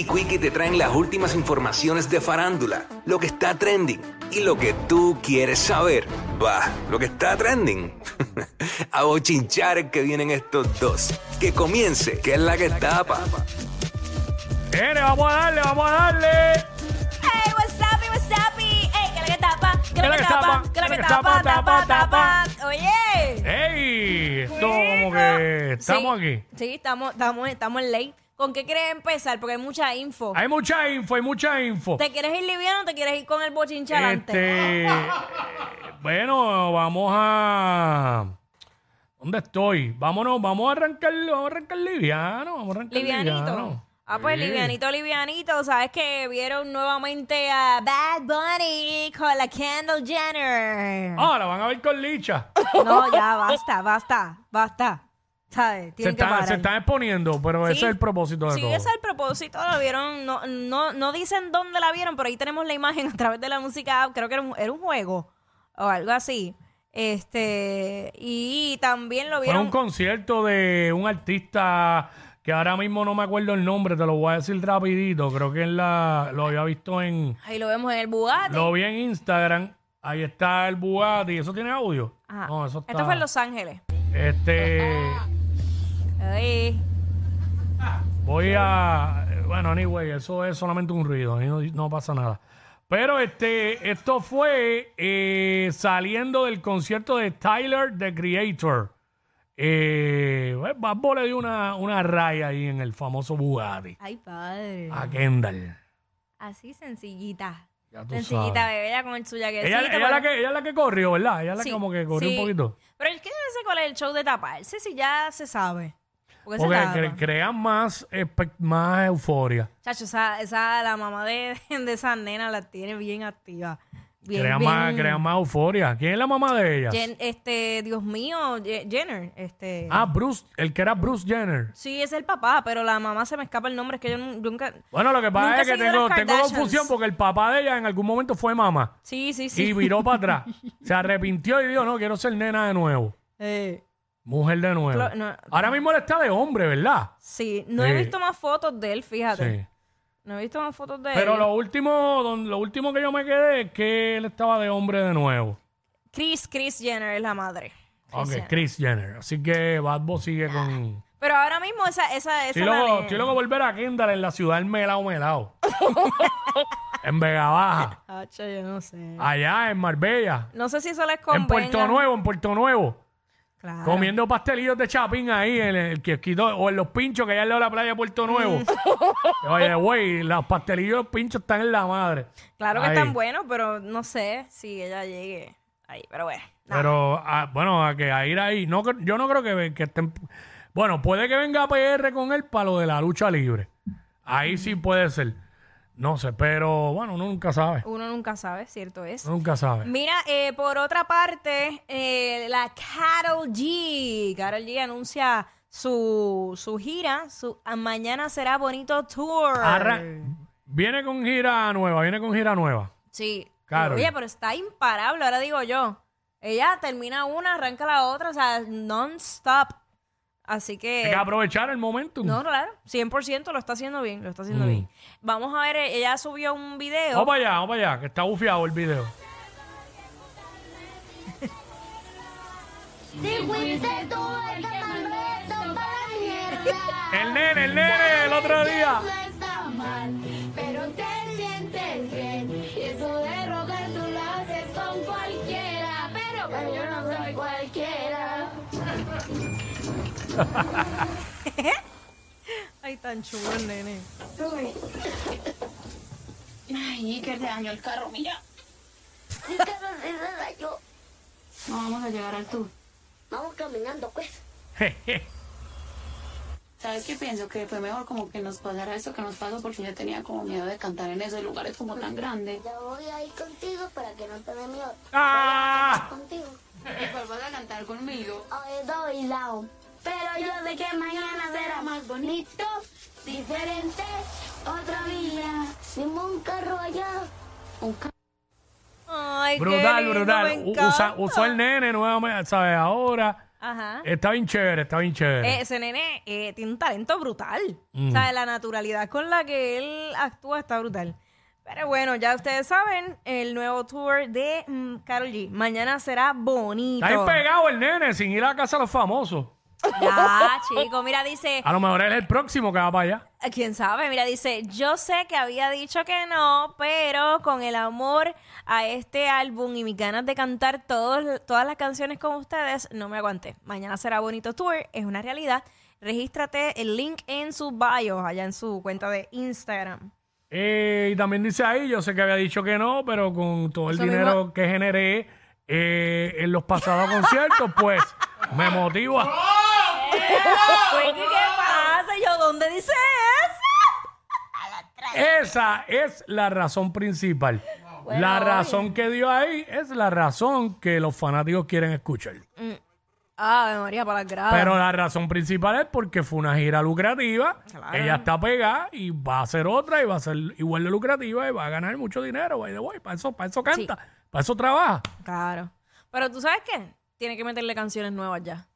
y Quickie te traen las últimas informaciones de farándula, lo que está trending y lo que tú quieres saber. Va, lo que está trending. A bochinchar que vienen estos dos. Que comience, que es la que tapa. Viene, vamos a darle, vamos a darle. Hey, what's up, what's up? Hey, que la que tapa, que la que tapa, que la que tapa, tapa, tapa. Oye. ¡Ey! Esto como que estamos Sí, aquí. Sí, estamos, estamos, estamos en ley. ¿Con qué quieres empezar? Porque hay mucha info. Hay mucha info, hay mucha info. ¿Te quieres ir liviano o te quieres ir con el bochinche adelante? Este, bueno, vamos a. ¿Dónde estoy? Vámonos, vamos a arrancar, vamos a arrancar liviano, vamos a arrancar Livianito. liviano. Ah, pues Sí. livianito, livianito. Sabes que vieron nuevamente a Bad Bunny con la Kendall Jenner. Ah, la van a ver con licha. No, ya, basta, basta, basta. ¿Sabes? Se Tienen que están, parar. se están exponiendo, pero Sí. ese es el propósito de Sí, todo. ese es el propósito. Lo vieron. No, no, no dicen dónde la vieron, pero ahí tenemos la imagen a través de la música. Creo que era un, era un juego o algo así. Este. Y también lo Fue vieron. un concierto de un artista que ahora mismo no me acuerdo el nombre, te lo voy a decir rapidito. Creo que en la, lo había visto en. Ahí lo vemos en el Bugatti. Lo vi en Instagram. Ahí está el Bugatti. ¿Eso tiene audio? Ajá. No, eso está. Esto fue en Los Ángeles. Este. Voy a. Bueno, anyway, eso es solamente un ruido. No, no pasa nada. Pero este, esto fue eh, saliendo del concierto de Tyler, the Creator. Eh, pues, Bad Bunny le dio una, una raya ahí en el famoso Bugatti. Ay, padre. A Kendall. Así sencillita. Ya tú Sencillita, sabes. bebé, ella con el suya que Ella, ella la que, ella es la que corrió, ¿verdad? Ella es la que como que corrió un poquito. Pero es que no sé cuál es el show de taparse si ya se sabe. Porque, cre- crean más, espe- más euforia. Chacho, esa, esa, la mamá de, de esa nena la tiene bien activa. Bien, Crean, bien- más, crean más euforia. ¿Quién es la mamá de ella? Jen- este, Dios mío, Je- Jenner, este. Ah, Bruce, el que era Bruce Jenner. Sí, es el papá, pero la mamá se me escapa el nombre, es que yo nun- nunca. Bueno, lo que pasa Nunca es que seguido tengo, las tengo Kardashians. confusión porque el papá de ella en algún momento fue mamá Sí, sí, sí. y viró para atrás. Se arrepintió y dijo, no, quiero ser nena de nuevo. Eh, Mujer de nuevo. Clo- no. Ahora mismo él está de hombre, ¿verdad? sí, no he Sí. visto más fotos de él, fíjate. Sí. No he visto más fotos de Pero él. lo último, don- lo último que yo me quedé es que él estaba de hombre de nuevo. Chris, Chris Jenner es la madre. Kris Ok, Jenner. Chris Jenner. Así que Bad Bunny sigue con... Pero ahora mismo esa, esa, esa Estoy loco, estoy loco volver a Kendall en la ciudad del Melao Melao. en Vega Baja. Hacho, yo no sé. Allá en Marbella. No sé si eso les En convenga. Puerto Nuevo, en Puerto Nuevo. Claro. Comiendo pastelillos de chapín ahí en el kiosquito o en los pinchos que hay al lado de la playa de Puerto Nuevo. Oye, güey, los pastelillos los pinchos están en la madre. Claro que Ahí. están buenos, pero no sé si ella llegue ahí. Pero bueno. nada. Pero, ah, bueno, a que a ir ahí, no, cre- yo no creo que, que estén... Bueno, puede que venga PR con él para lo de la lucha libre. Ahí sí puede ser. No sé, pero bueno, uno nunca sabe. Uno nunca sabe, cierto es. Nunca sabe. Mira, eh, por otra parte, eh, la Carol G. Carol G anuncia su, su gira. Su Mañana será bonito tour. Arra- viene con gira nueva, viene con gira nueva. Sí. Carol. Oye, pero está imparable, ahora digo yo. Ella termina una, arranca la otra, o sea, non-stop. Así que... Hay que aprovechar el momento. No, claro, 100% lo está haciendo bien, lo está haciendo Mm. bien. Vamos a ver, eh, ella subió un video. Vamos para allá, vamos para allá, que está bufiado el video. El nene, el nene, el otro día. Pero Ay, tan chulo el nene. Ay, Iker, te dañó el carro, mira. Que no se dañó. No vamos a llegar al tour. Vamos caminando, pues. ¿Sabes qué pienso? Que fue mejor como que nos pasara eso que nos pasó porque yo tenía como miedo de cantar en esos lugares como tan grandes. Ya voy a ir contigo para que no te dé miedo. ¡Ah! Contigo. ¿Y cuál vas a cantar conmigo? Hoy doy lado. Pero yo sé que mañana será más bonito, diferente, otro día. Sin un carro allá, un carro. Ay, qué Brutal, lindo, brutal. me encanta. usó el nene nuevamente, ¿sabes? Ahora. Ajá. Está bien chévere, está bien chévere. Eh, ese nene eh, tiene un talento brutal. Mm. O sea, la naturalidad con la que él actúa está brutal. Pero bueno, ya ustedes saben, el nuevo tour de mm, Karol G. Mañana será bonito. Está ahí pegado el nene sin ir a casa de los famosos. Ya, chico. Mira, dice, A lo mejor él es el próximo que va para allá. quién sabe, mira, dice, yo sé que había dicho que no, pero con el amor a este álbum y mis ganas de cantar todos, todas las canciones con ustedes, no me aguanté. Mañana será bonito tour, es una realidad. Regístrate el link en su bio, allá en su cuenta de Instagram. Eh, y también dice ahí, yo sé que había dicho que no, pero con todo el Eso dinero mismo. que generé eh, en los pasados conciertos, pues me motiva. ¿Qué pasa? Yo, ¿dónde dice eso? Esa es la razón principal. la oye. razón que dio ahí es la razón que los fanáticos quieren escuchar. Ah, María, para las gradas. Pero la razón principal es porque fue una gira lucrativa. Claro. Ella está pegada y va a hacer otra y va a ser igual de lucrativa y va a ganar mucho dinero. By the way. Para eso, para eso canta, para eso trabaja. Claro. Pero tú sabes qué? Tiene que meterle canciones nuevas ya.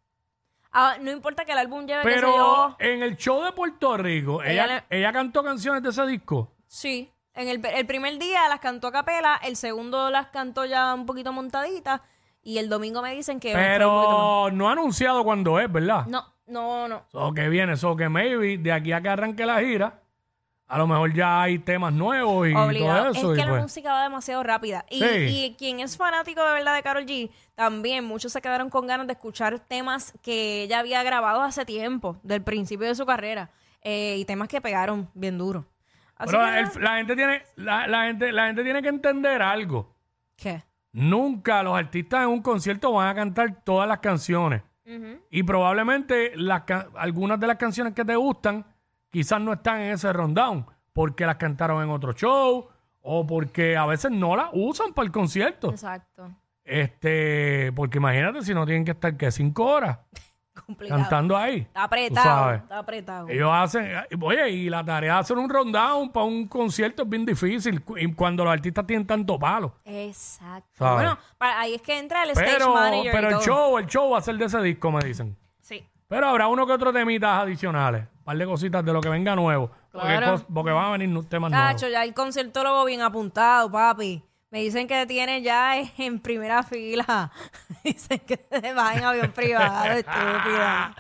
Ah, no importa que el álbum lleve, qué sé Pero yo. en el show de Puerto Rico, Ella ella, ella cantó canciones de ese disco. Sí. En el, el primer día las cantó a capela, el segundo las cantó ya un poquito montaditas y el domingo me dicen que... fue un poquito Pero no ha anunciado cuándo es, ¿verdad? más. No, no, no. O que viene, o que maybe de aquí a que arranque la gira, a lo mejor ya hay temas nuevos y Obligado. todo eso. es y que la pues- música va demasiado rápida. Y, Sí. y quien es fanático de verdad de Carol G, también muchos se quedaron con ganas de escuchar temas que ella había grabado hace tiempo, del principio de su carrera, eh, y temas que pegaron bien duro. Así Pero que, la, nada. el- la gente tiene, la, la gente, la gente tiene que entender algo. ¿Qué? Nunca los artistas en un concierto van a cantar todas las canciones. Y probablemente las ca- algunas de las canciones que te gustan quizás no están en ese rundown porque las cantaron en otro show o porque a veces no las usan para el concierto. Exacto. Este, porque imagínate si no tienen que estar que cinco horas Complicado. cantando ahí. Está apretado. Está apretado. Ellos hacen, oye, y la tarea de hacer un rundown para un concierto es bien difícil cuando los artistas tienen tanto palo. Exacto. ¿Sabes? Bueno, para- ahí es que entra el stage Pero, manager. y pero el show, el show va a ser de ese disco, me dicen. Pero habrá uno que otro temitas adicionales, un par de cositas de lo que venga nuevo. Porque, Claro. cos- porque van a venir temas nuevos. Tacho, ya el conciertólogo bien apuntado, papi. Me dicen que tiene ya en primera fila. dicen que se va en avión privado, estúpida.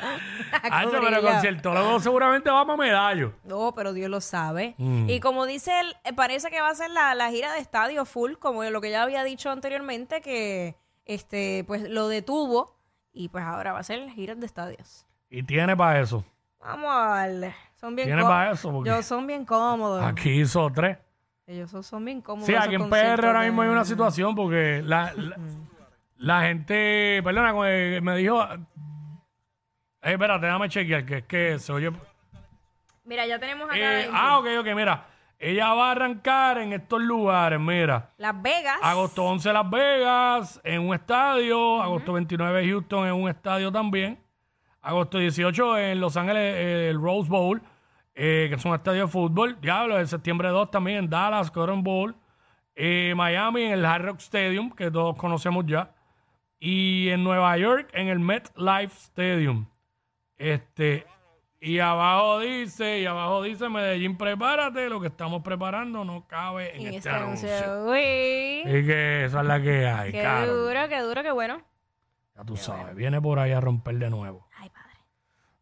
Hacho, pero el Cobrilla. conciertólogo seguramente va para medallo. No, pero Dios lo sabe. Mm. Y como dice él, eh, parece que va a ser la, la gira de estadio full, como lo que ya había dicho anteriormente, que este, pues lo detuvo. Y pues ahora va a ser giras de estadios. Y tiene para eso. Vamos a darle. Son bien Tiene para eso, porque- Ellos son bien cómodos. Aquí hizo tres. Ellos son, son bien cómodos. Sí, aquí en PR ahora mismo hay una situación porque la, la, la gente, perdona, eh, me dijo, eh, espérate, déjame chequear, que es que se oye... Mira, ya tenemos acá Eh, ah, ok, ok, mira, ella va a arrancar en estos lugares, mira. Las Vegas. Agosto 11 Las Vegas en un estadio, agosto 29 Houston en un estadio también, agosto 18 en Los Ángeles eh, el Rose Bowl, eh, que es un estadio de fútbol, diablo, en septiembre 2 también en Dallas, Cotton Bowl, eh, Miami en el Hard Rock Stadium, que todos conocemos ya, y en Nueva York en el MetLife Stadium. Este, y abajo dice, y abajo dice Medellín, prepárate, lo que estamos preparando no cabe en, en este, este anuncio. Uy. Y que esa es la que hay, Qué duro, qué duro, qué bueno. Ya tú sabes, viene por ahí a romper de nuevo. Ay, padre.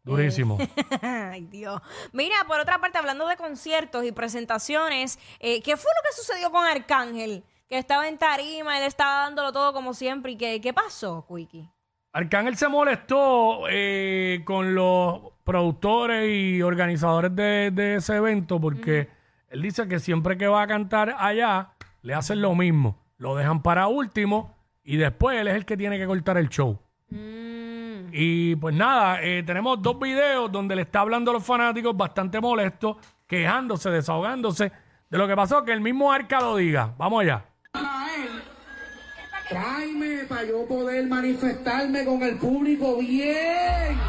Durísimo. Ay, Dios. Mira, por otra parte, hablando de conciertos y presentaciones, eh, ¿qué fue lo que sucedió con Arcángel? Que estaba en tarima, él estaba dándolo todo como siempre. ¿Y qué, qué pasó, Quickie? Arcángel se molestó eh, con los productores y organizadores de, de ese evento porque él dice que siempre que va a cantar allá, le hacen lo mismo. Lo dejan para último y después él es el que tiene que cortar el show. Mm, Y pues nada, eh, tenemos dos videos donde le está hablando a los fanáticos bastante molesto, quejándose, desahogándose de lo que pasó, que el mismo Arca lo diga. Vamos allá. Tráeme para yo poder manifestarme con el público bien.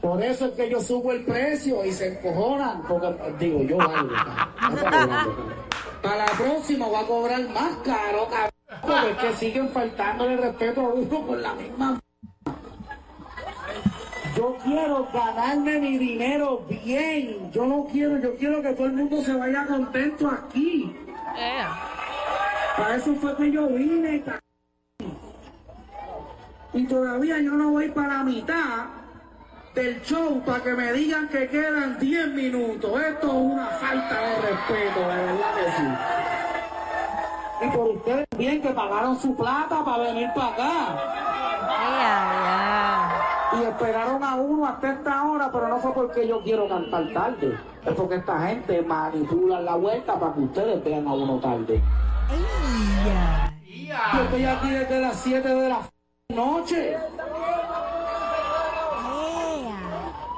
Por eso es que yo subo el precio y se encojonan, porque digo, yo valgo. Para la próxima voy a cobrar más caro, cabrón, porque siguen faltándole respeto a uno con la misma. Yo quiero ganarme mi dinero bien. Yo no quiero, yo quiero que todo el mundo se vaya contento aquí. Eh. Para eso fue que yo vine. Y todavía yo no voy para la mitad del show para que me digan que quedan 10 minutos. Esto es una falta de respeto, de verdad que sí. Y por ustedes bien que pagaron su plata para venir para acá. Y esperaron a uno hasta esta hora, pero no fue porque yo quiero cantar tarde. Es porque esta gente manipula la vuelta para que ustedes vean a uno tarde. Yo estoy aquí desde las 7 de la noche.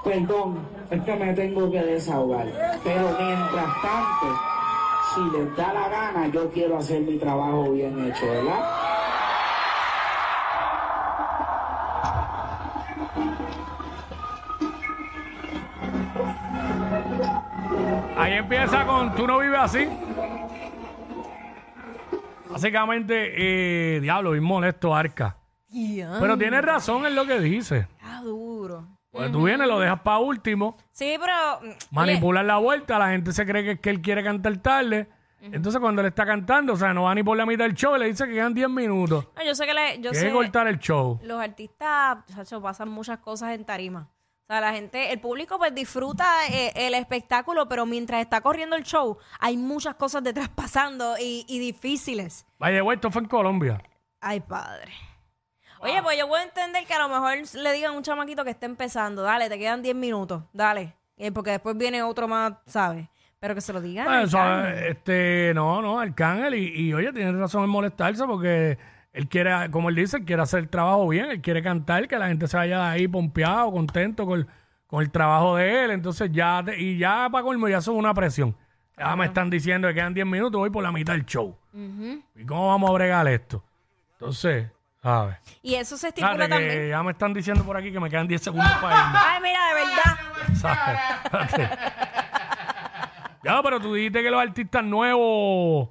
Perdón, es que me tengo que desahogar. Pero mientras tanto, si les da la gana, yo quiero hacer mi trabajo bien hecho, ¿verdad? Ahí empieza con Tú no vives así. Básicamente, eh, diablo, bien molesto Arca. Pero tiene razón en lo que dice. Está duro. Pues tú vienes, lo dejas para último, Sí, pero. mm, manipular la vuelta, la gente se cree que, que él quiere cantar tarde. Entonces cuando él está cantando, o sea, no va ni por la mitad del show, le dice que quedan 10 minutos. no, yo sé que le, yo sé, cortar el show. los artistas, chacho, pasan muchas cosas en tarima. O sea, la gente, el público pues disfruta eh, el espectáculo, pero mientras está corriendo el show, hay muchas cosas detrás pasando y, y difíciles. Vaya, güey, esto fue en Colombia. Ay, padre. Oye, pues yo puedo entender que a lo mejor le digan a un chamaquito que está empezando, dale, te quedan 10 minutos, dale. Eh, porque después viene otro más, ¿sabes? Pero que se lo digan. Ah, eso, Arcángel. este, no, no, Arcángel, y, y oye, tiene razón en molestarse porque él quiere, como él dice, él quiere hacer el trabajo bien, él quiere cantar, que la gente se vaya de ahí pompeado, contento con, con el trabajo de él, entonces ya, te- y ya para colmo, ya son una presión. Ya me están diciendo que quedan 10 minutos, voy por la mitad del show. ¿Y cómo vamos a bregar esto? Entonces, ¿sabes? Y eso se estipula Espérate, que también. ya me están diciendo por aquí que me quedan 10 segundos para irme. Ay, mira, de verdad. ¿Sabes? Espérate. ya, pero tú dijiste que los artistas nuevos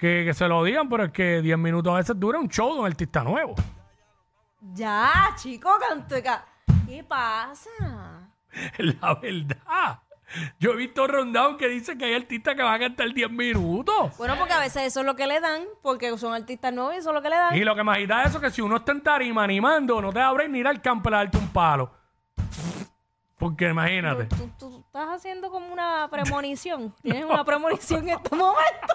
que, que se lo digan, pero es que 10 minutos a veces dura un show de un artista nuevo. Ya, chico, canto. ca- ¿Qué pasa? La verdad. Yo he visto rundown que dice que hay artistas que van a cantar 10 minutos. Bueno, porque a veces eso es lo que le dan, porque son artistas nuevos y eso es lo que le dan. Y lo que agita es eso, que si uno está en tarima animando, no te abres ni ir al campo a darte un palo. Porque imagínate. Tú, tú estás haciendo como una premonición. Tienes una premonición en este momento.